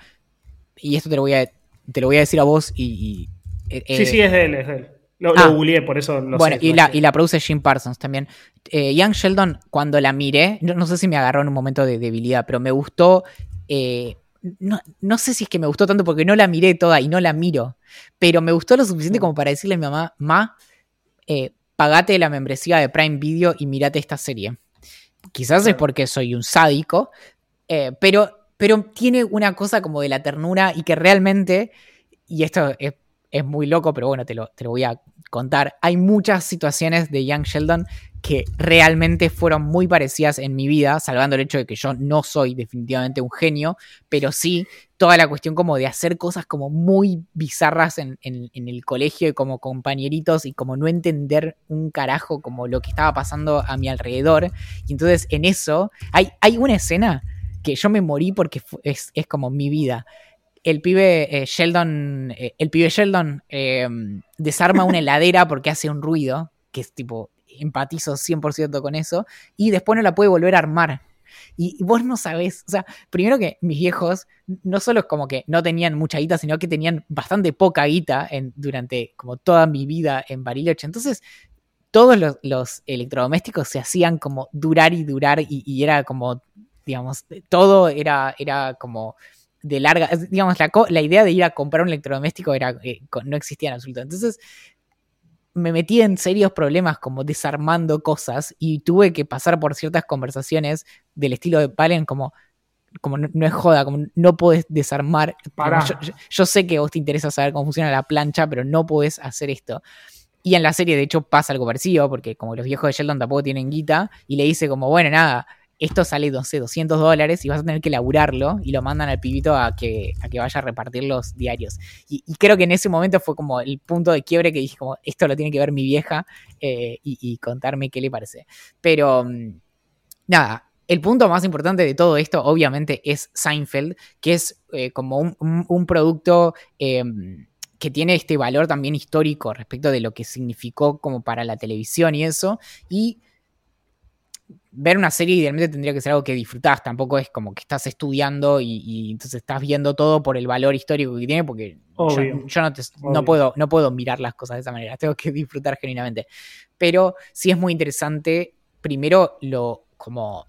y esto te lo voy a, te lo voy a decir a vos y... Eh, sí, sí, es de él, es de él. Lo, ah, googleé, por eso lo Bueno, y, la, y la produce Jim Parsons también. Eh, Young Sheldon, cuando la miré, no, sé si me agarró en un momento de debilidad, pero me gustó. Eh, no, sé si es que me gustó tanto porque no la miré toda y no la miro, pero me gustó lo suficiente como para decirle a mi mamá, ma, eh, pagate la membresía de Prime Video y mirate esta serie. Quizás es porque soy un sádico, pero, pero tiene una cosa como de la ternura y que realmente, y esto es muy loco, pero bueno, te lo, te lo voy a contar. Hay muchas situaciones de Young Sheldon que realmente fueron muy parecidas en mi vida, salvando el hecho de que yo no soy definitivamente un genio, pero sí toda la cuestión como de hacer cosas como muy bizarras en, el colegio y como compañeritos y como no entender un carajo como lo que estaba pasando a mi alrededor. Y entonces en eso hay, hay una escena que yo me morí porque es, como mi vida el pibe eh, Sheldon, eh, el pibe Sheldon eh, desarma una heladera porque hace un ruido, que es tipo, empatizo 100% con eso, y después no la puede volver a armar. Y, vos no sabés, o sea, primero que mis viejos no solo es como que no tenían mucha guita, sino que tenían bastante poca guita en, durante como toda mi vida en Bariloche. Entonces, todos los, electrodomésticos se hacían como durar y durar y, y era como, digamos, todo era, era como de larga, digamos, la, la, idea de ir a comprar un electrodoméstico era, eh, no existía en absoluto. Entonces me metí en serios problemas como desarmando cosas y tuve que pasar por ciertas conversaciones del estilo de Palen como, como no, es joda, como no puedes desarmar. Yo, sé que a vos te interesa saber cómo funciona la plancha, pero no puedes hacer esto. Y en la serie, de hecho, pasa algo parecido, porque como los viejos de Sheldon tampoco tienen guita, y le dice como, bueno, nada, esto sale, no sé, 200 dólares y vas a tener que laburarlo y lo mandan al pibito a que, a que vaya a repartir los diarios. Y, creo que en ese momento fue como el punto de quiebre que dije como, esto lo tiene que ver mi vieja eh, y, contarme qué le parece. Pero, mm, nada, el punto más importante de todo esto, obviamente, es Seinfeld, que es eh, como un, producto em, que tiene este valor también histórico respecto de lo que significó como para la televisión y eso. Y ver una serie idealmente tendría que ser algo que disfrutás, tampoco es como que estás estudiando y, entonces estás viendo todo por el valor histórico que tiene, porque yo, no, puedo, no puedo mirar las cosas de esa manera, tengo que disfrutar genuinamente. Pero sí es muy interesante, primero lo como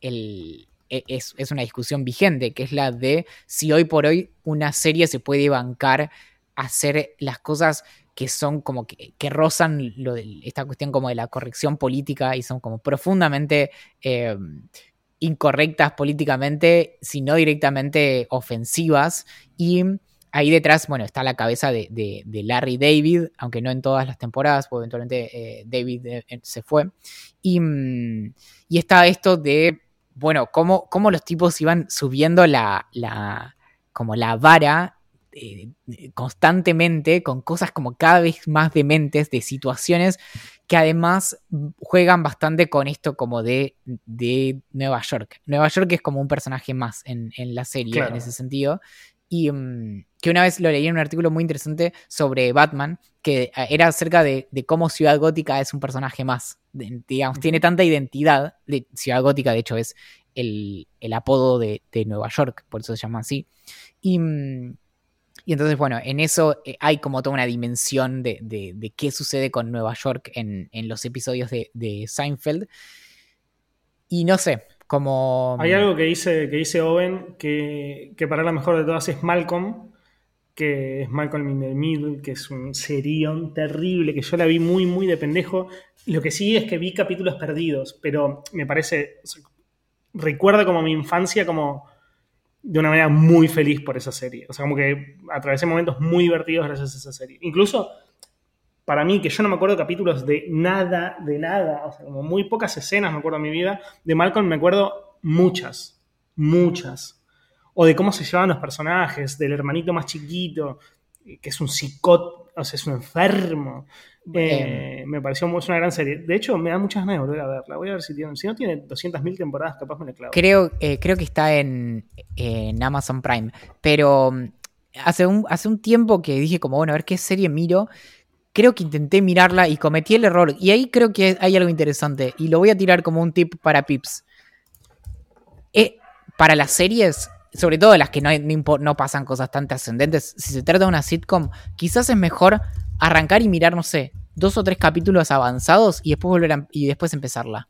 el... E, es, es una discusión vigente, que es la de si hoy por hoy una serie se puede bancar hacer las cosas que son como que, que rozan esta cuestión como de la corrección política y son como profundamente eh, incorrectas políticamente, sino directamente ofensivas. Y ahí detrás, bueno, está la cabeza de, de, Larry David, aunque no en todas las temporadas, porque eventualmente eh, David eh, se fue. Y, mm, y, está esto de, bueno, cómo, cómo los tipos iban subiendo la, la como la vara eh, constantemente con cosas como cada vez más dementes, de situaciones que además juegan bastante con esto como de, de Nueva York. Nueva York es como un personaje más en, la serie en ese sentido. Y mm, que una vez lo leí en un artículo muy interesante sobre Batman, que eh, era acerca de, cómo Ciudad Gótica es un personaje más. digamos, tiene tanta identidad. De, Ciudad Gótica, de hecho, es el, apodo de, de, Nueva York, por eso se llama así. Y, mm, y entonces, bueno, en eso eh, hay como toda una dimensión de, qué sucede con Nueva York en, los episodios de, Seinfeld. Y no sé, como... Hay algo que dice, que dice Owen, que, para la mejor de todas es Malcolm, que es Malcolm in the Middle, que es un serión terrible, que yo la vi muy, muy de pendejo. Lo que sí es que vi capítulos perdidos, pero me parece... recuerda como mi infancia como de una manera muy feliz por esa serie. O sea, como que atravesé momentos muy divertidos gracias a esa serie. Incluso para mí, que yo no me acuerdo capítulos de nada, de nada, o sea, como muy pocas escenas me acuerdo en mi vida, de Malcolm me acuerdo muchas, muchas. O de cómo se llevaban los personajes, del hermanito más chiquito, que es un psicot, o sea, es un enfermo. Eh, me pareció es una gran serie. De hecho, me da muchas ganas de volver a verla. Voy a ver si tiene. Si no tiene 200.000 temporadas, capaz me la clavo. Creo, eh, creo que está en, Amazon Prime. Pero mm, hace un, hace un tiempo que dije, como, bueno, a ver qué serie miro. Creo que intenté mirarla y cometí el error. Y ahí creo que hay algo interesante. Y lo voy a tirar como un tip para Pips. Eh, para las series, sobre todo las que no, no, no, pasan cosas tan trascendentes, si se trata de una sitcom, quizás es mejor arrancar y mirar, no sé, dos o tres capítulos avanzados y después volver y después empezarla.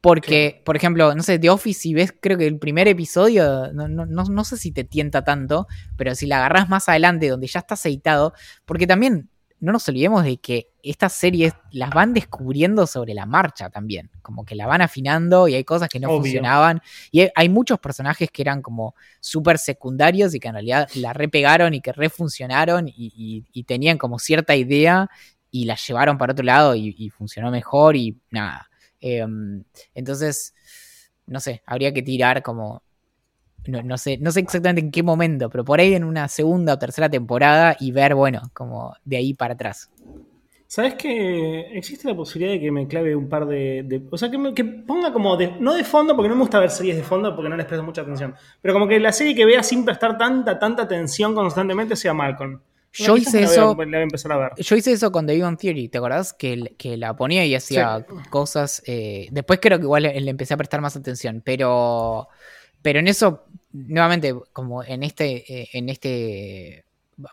Porque, por ejemplo, no sé, The Office, si ves, creo que el primer episodio, no, no, no, sé si te tienta tanto, pero si la agarras más adelante, donde ya está aceitado, porque también no nos olvidemos de que estas series las van descubriendo sobre la marcha también, como que la van afinando y hay cosas que no funcionaban y hay, muchos personajes que eran como súper secundarios y que en realidad la repegaron y que refuncionaron y, y, tenían como cierta idea y la llevaron para otro lado y, funcionó mejor y nada. Em, entonces, no sé, habría que tirar como no, sé, no sé exactamente en qué momento, pero por ahí en una segunda o tercera temporada y ver, bueno, como de ahí para atrás. ¿Sabes que existe la posibilidad de que me clave un par de. o sea, que, que ponga como. De, no de fondo, porque no me gusta ver series de fondo porque no les presto mucha atención. Pero como que la serie que vea sin prestar tanta, tanta atención constantemente sea Malcolm. Yo hice eso. Yo hice eso con The Ivan Theory, ¿te acordás? Que, que la ponía y hacía cosas. Eh, después creo que igual le, empecé a prestar más atención. Pero. Pero en eso, nuevamente, como en este, eh, en este,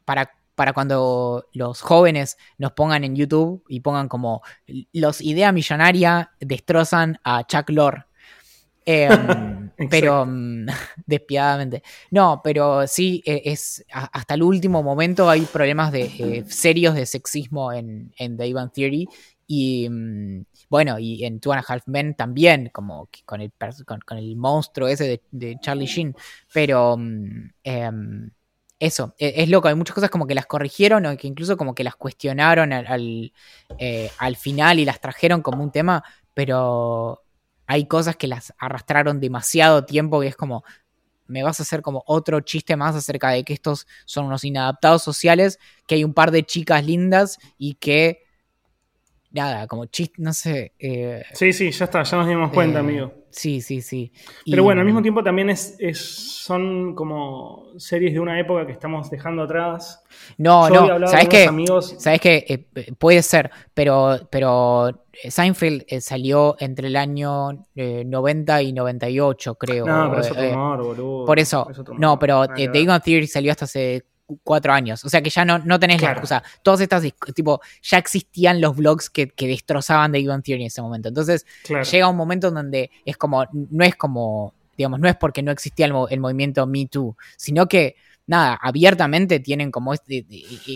para, para cuando los jóvenes nos pongan en YouTube y pongan como los idea millonaria destrozan a Chuck Lorre. Em, pero mm, despiadadamente. No, pero sí, e, es hasta el último momento hay problemas de, eh, serios de sexismo en, en The Ivan Theory. Y, mm, bueno, y en Two and a Half Men también, como con el, con, el monstruo ese de, Charlie Sheen. Pero mm, em, eso, e, es, loco, hay muchas cosas como que las corrigieron o que incluso como que las cuestionaron al, eh, al, final y las trajeron como un tema, pero hay cosas que las arrastraron demasiado tiempo y es como, me vas a hacer como otro chiste más acerca de que estos son unos inadaptados sociales, que hay un par de chicas lindas y que nada, como chiste, no sé. Eh, sí, sí, ya está, ya nos dimos cuenta, eh, amigo. Sí, sí, sí. Pero bueno, al mismo tiempo también es, es, son como series de una época que estamos dejando atrás. No, no, ¿sabes qué? ¿Sabes qué? Eh, puede ser, pero, pero Seinfeld salió entre el año 90 y 98, creo. No, pero es otro humor, boludo. Por eso, no, pero The Game Theory salió hasta hace cuatro años. O sea que ya no, no tenés la excusa. Todas estas, tipo, ya existían los blogs que, destrozaban de Ivan Theory en ese momento. Entonces, llega un momento en donde es como, no es como, digamos, no es porque no existía el, movimiento Me Too, sino que nada, abiertamente tienen como este,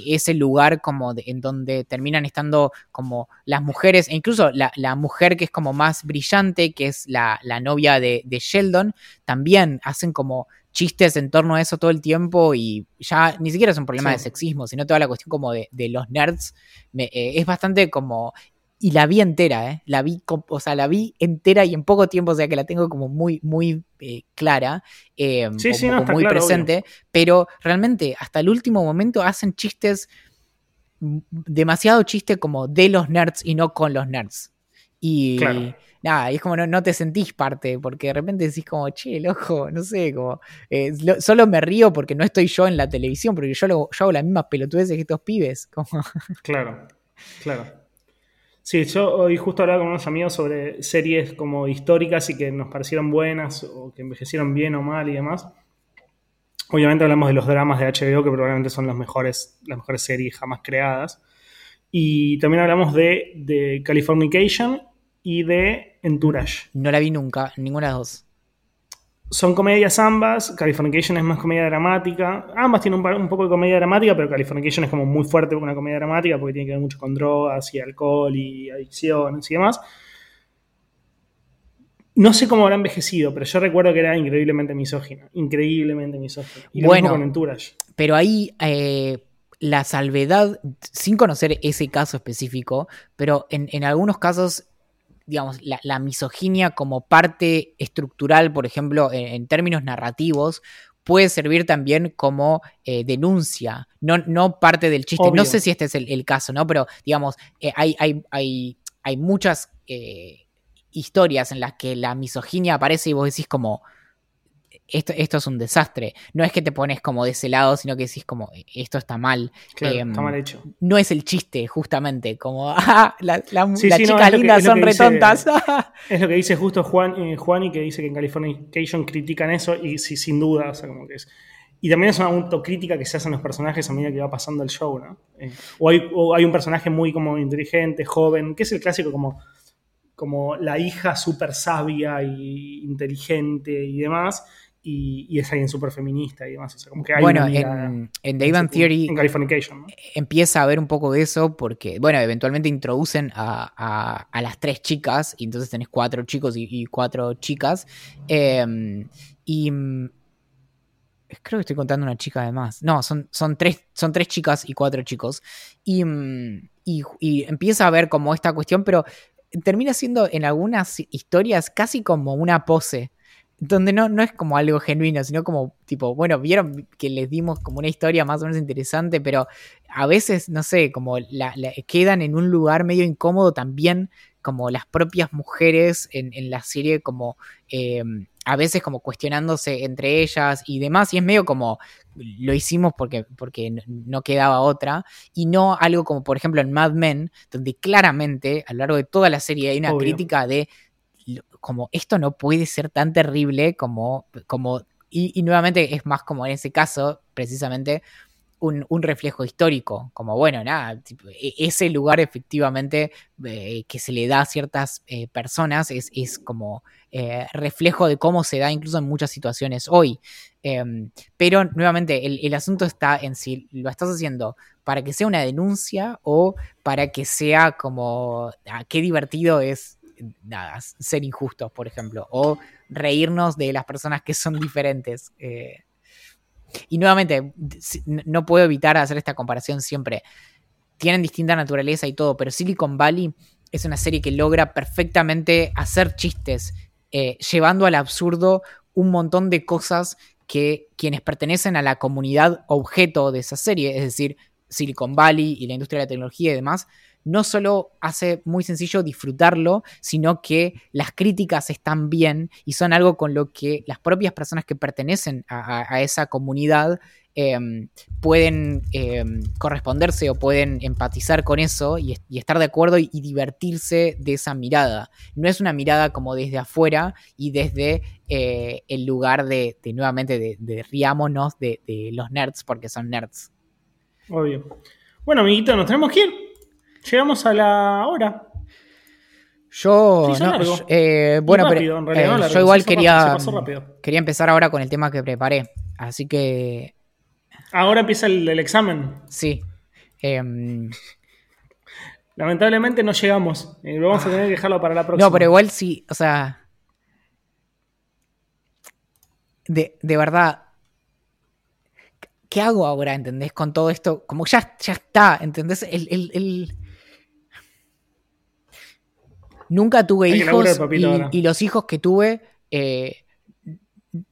ese lugar como en donde terminan estando como las mujeres, e incluso la, mujer que es como más brillante, que es la, novia de, Sheldon, también hacen como chistes en torno a eso todo el tiempo y ya ni siquiera es un problema de sexismo, sino toda la cuestión como de, los nerds. Eh, es bastante como y la vi entera, ¿eh? La vi, o sea, la vi entera y en poco tiempo, o sea que la tengo como muy, muy eh, clara, eh, muy presente, pero realmente hasta el último momento hacen chistes, demasiado chiste como de los nerds y no con los nerds. Y nada, y es como no, te sentís parte, porque de repente decís como, che, loco, no sé, como, eh, solo me río porque no estoy yo en la televisión, porque yo, yo hago las mismas pelotudeces que estos pibes. Como... Claro, claro. Sí, yo hoy justo hablaba con unos amigos sobre series como históricas y que nos parecieron buenas o que envejecieron bien o mal y demás. Obviamente hablamos de los dramas de HBO, que probablemente son los mejores, las mejores series jamás creadas. Y también hablamos de, de Californication y de Entourage. No la vi nunca, ninguna de las dos. Son comedias ambas, Californication es más comedia dramática, ambas tienen un, poco de comedia dramática, pero Californication es como muy fuerte una comedia dramática porque tiene que ver mucho con drogas y alcohol y adicciones y demás. No sé cómo habrá envejecido, pero yo recuerdo que era increíblemente misógina, increíblemente misógina. Y bueno, con Pero ahí eh, la salvedad, sin conocer ese caso específico, pero en, en algunos casos digamos, la, misoginia como parte estructural, por ejemplo, en, términos narrativos, puede servir también como eh, denuncia, no, no, parte del chiste. No sé si este es el, caso, ¿no? Pero, digamos, eh, hay, hay, hay, hay, muchas eh, historias en las que la misoginia aparece y vos decís como, esto, esto es un desastre. No es que te pones como de ese lado, sino que decís como, esto está mal. Claro, está mal hecho. No es el chiste, justamente, como, ah, la, la, chica linda son retontas. es lo que dice justo Juan, eh, Juan y que dice que en Californication critican eso y sí, sin duda, o sea, como que es... Y también es una autocrítica que se hacen los personajes a medida que va pasando el show, ¿no? Eh, o, hay, o, hay, un personaje muy como inteligente, joven, que es el clásico como, como la hija súper sabia y inteligente y demás, y, es alguien súper feminista y demás. bueno, en, en The Theory empieza a haber un poco de eso porque, bueno, eventualmente introducen a, las tres chicas y entonces tenés cuatro chicos y, cuatro chicas. Em, y mm, creo que estoy contando una chica además. No, son, son, tres, son tres chicas y cuatro chicos. Y, mm, y, empieza a ver como esta cuestión, pero termina siendo en algunas historias casi como una pose donde no, no es como algo genuino, sino como tipo, bueno, vieron que les dimos como una historia más o menos interesante, pero a veces, no sé, como la, quedan en un lugar medio incómodo también, como las propias mujeres en, la serie, como em, a veces como cuestionándose entre ellas y demás, y es medio como lo hicimos porque, porque no quedaba otra, y no algo como por ejemplo en Mad Men, donde claramente a lo largo de toda la serie hay una crítica de como esto no puede ser tan terrible como, como y, nuevamente es más como en ese caso, precisamente, un, reflejo histórico, como bueno, nada, e, ese lugar efectivamente eh, que se le da a ciertas eh, personas es, es como eh, reflejo de cómo se da incluso en muchas situaciones hoy. Em, pero nuevamente, el, el, asunto está en si lo estás haciendo para que sea una denuncia o para que sea como, ah, qué divertido es nada, ser injustos, por ejemplo, o reírnos de las personas que son diferentes. Eh. Y nuevamente, no puedo evitar hacer esta comparación siempre. Tienen distinta naturaleza y todo, pero Silicon Valley es una serie que logra perfectamente hacer chistes, eh, llevando al absurdo un montón de cosas que quienes pertenecen a la comunidad objeto de esa serie, es decir, Silicon Valley y la industria de la tecnología y demás, no solo hace muy sencillo disfrutarlo, sino que las críticas están bien y son algo con lo que las propias personas que pertenecen a, esa comunidad em, pueden em, corresponderse o pueden empatizar con eso y, estar de acuerdo y, divertirse de esa mirada. No es una mirada como desde afuera y desde eh, el lugar de, nuevamente, de, riámonos de, de, los nerds porque son nerds. Obvio. Bueno, amiguito, nos tenemos que ir. Llegamos a la hora. Yo, eh, bueno, pero eh, yo igual quería, quería empezar ahora con el tema que preparé. Así que Ahora empieza el, el examen. Sí. Em, Lamentablemente no llegamos. Eh, vamos a tener que dejarlo para la próxima. no, pero igual sí, o sea. De, de verdad. ¿Qué hago ahora, entendés? Con todo esto. Como ya, ya está, ¿entendés? El, el- el- Nunca tuve Hay hijos y, los hijos que tuve eh,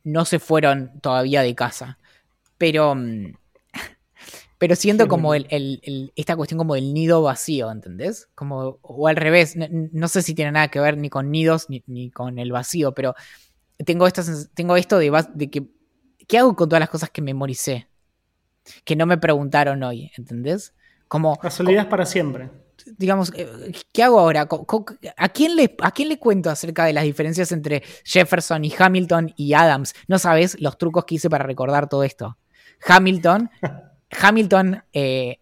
no se fueron todavía de casa. Pero. mm, Pero siento como el, el- el- esta cuestión como del nido vacío, ¿entendés? Como, o al revés, no, no sé si tiene nada que ver ni con nidos ni, ni con el vacío, pero tengo, esta, tengo esto de, de que, ¿qué hago con todas las cosas que memoricé? Que no me preguntaron hoy, ¿entendés? Como, Las olvidas para siempre. Digamos, eh, ¿qué hago ahora? ¿A quién, le, ¿A quién le cuento acerca de las diferencias entre Jefferson y Hamilton y Adams? No sabes los trucos que hice para recordar todo esto. Hamilton, Hamilton eh,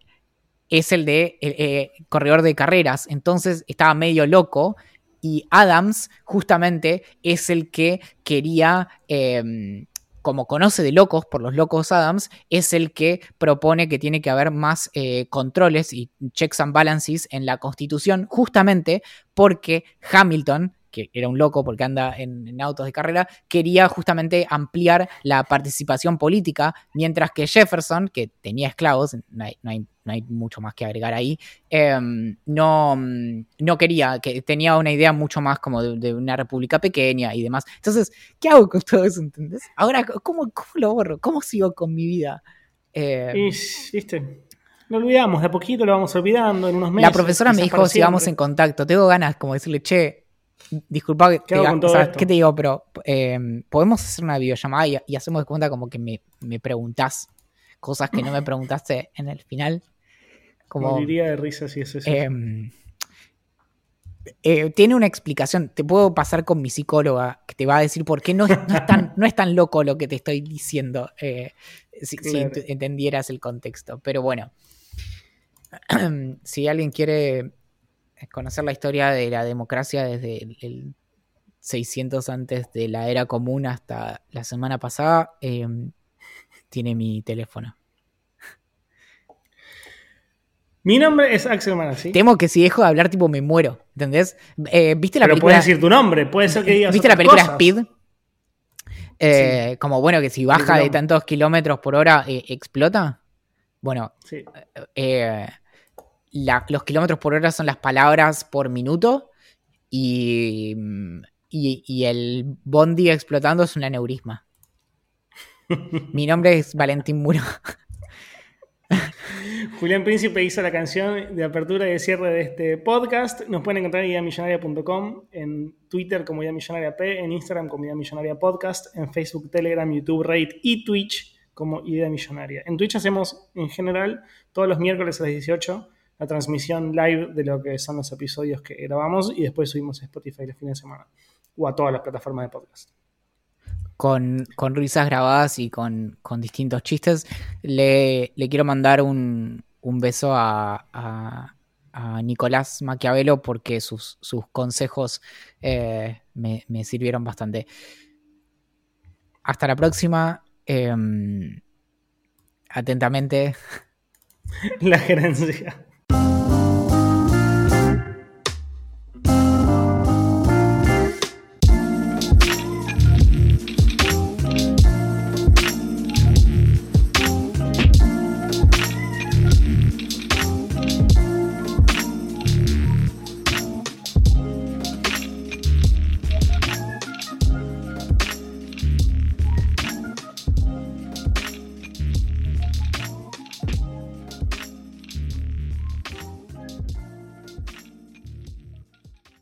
es el de eh, eh, corredor de carreras, entonces estaba medio loco. Y Adams, justamente, es el que quería, eh, como conoce de locos por los locos Adams, es el que propone que tiene que haber más eh, controles y checks and balances en la constitución, justamente porque Hamilton, que era un loco porque anda en, en autos de carrera, quería justamente ampliar la participación política, mientras que Jefferson, que tenía esclavos, no hay, no hay- no hay mucho más que agregar ahí, eh, no, no quería, que tenía una idea mucho más como de, de una república pequeña y demás. Entonces, ¿qué hago con todo eso? ¿Entendés? Ahora, ¿cómo, cómo lo borro? ¿Cómo sigo con mi vida? Eh, viste, lo olvidamos, de a poquito lo vamos olvidando en unos meses. la profesora me dijo, sigamos en contacto. Tengo ganas como decirle, che, disculpa que ¿Qué te diga- o sea? ¿qué te digo? Pero eh, podemos hacer una videollamada y, y hacemos de cuenta como que me, me preguntás cosas que no me preguntaste en el final. Como, Moriría de risa si es eso. Em, eh, tiene una explicación. Te puedo pasar con mi psicóloga que te va a decir por qué no es, no es tan, no es tan loco lo que te estoy diciendo. eh, si, Claro. entendieras el contexto. Pero bueno, si alguien quiere conocer la historia de la democracia desde el, el 600 antes de la era común hasta la semana pasada, em, tiene mi teléfono. Mi nombre es Axel Manassi. Temo que si dejo de hablar, tipo, me muero. ¿Entendés? Eh, ¿Viste la Pero película? puedes decir tu nombre, puede ser que digas ¿Viste la película cosas. Speed? Eh, Como bueno, que si baja de tantos kilómetros por hora eh, explota. Bueno, Sí. La- los kilómetros por hora son las palabras por minuto y, y, y el bondi explotando es un aneurisma. Mi nombre es Valentín Muro. Julián Príncipe hizo la canción de apertura y de cierre de este podcast. Nos pueden encontrar en idamillonaria.com, en Twitter como Idea Millonaria P, en Instagram como Idea Millonaria Podcast, en Facebook, Telegram, YouTube, Reddit y Twitch como Idea Millonaria. En Twitch hacemos en general todos los miércoles a las 18 la transmisión live de lo que son los episodios que grabamos y después subimos a Spotify los fines de semana o a todas las plataformas de podcast. con, con risas grabadas y con, con distintos chistes. Le, le quiero mandar un, un beso a, a- a Nicolás Maquiavelo porque sus, sus consejos eh, me, me sirvieron bastante. Hasta la próxima. Em, atentamente. La gerencia.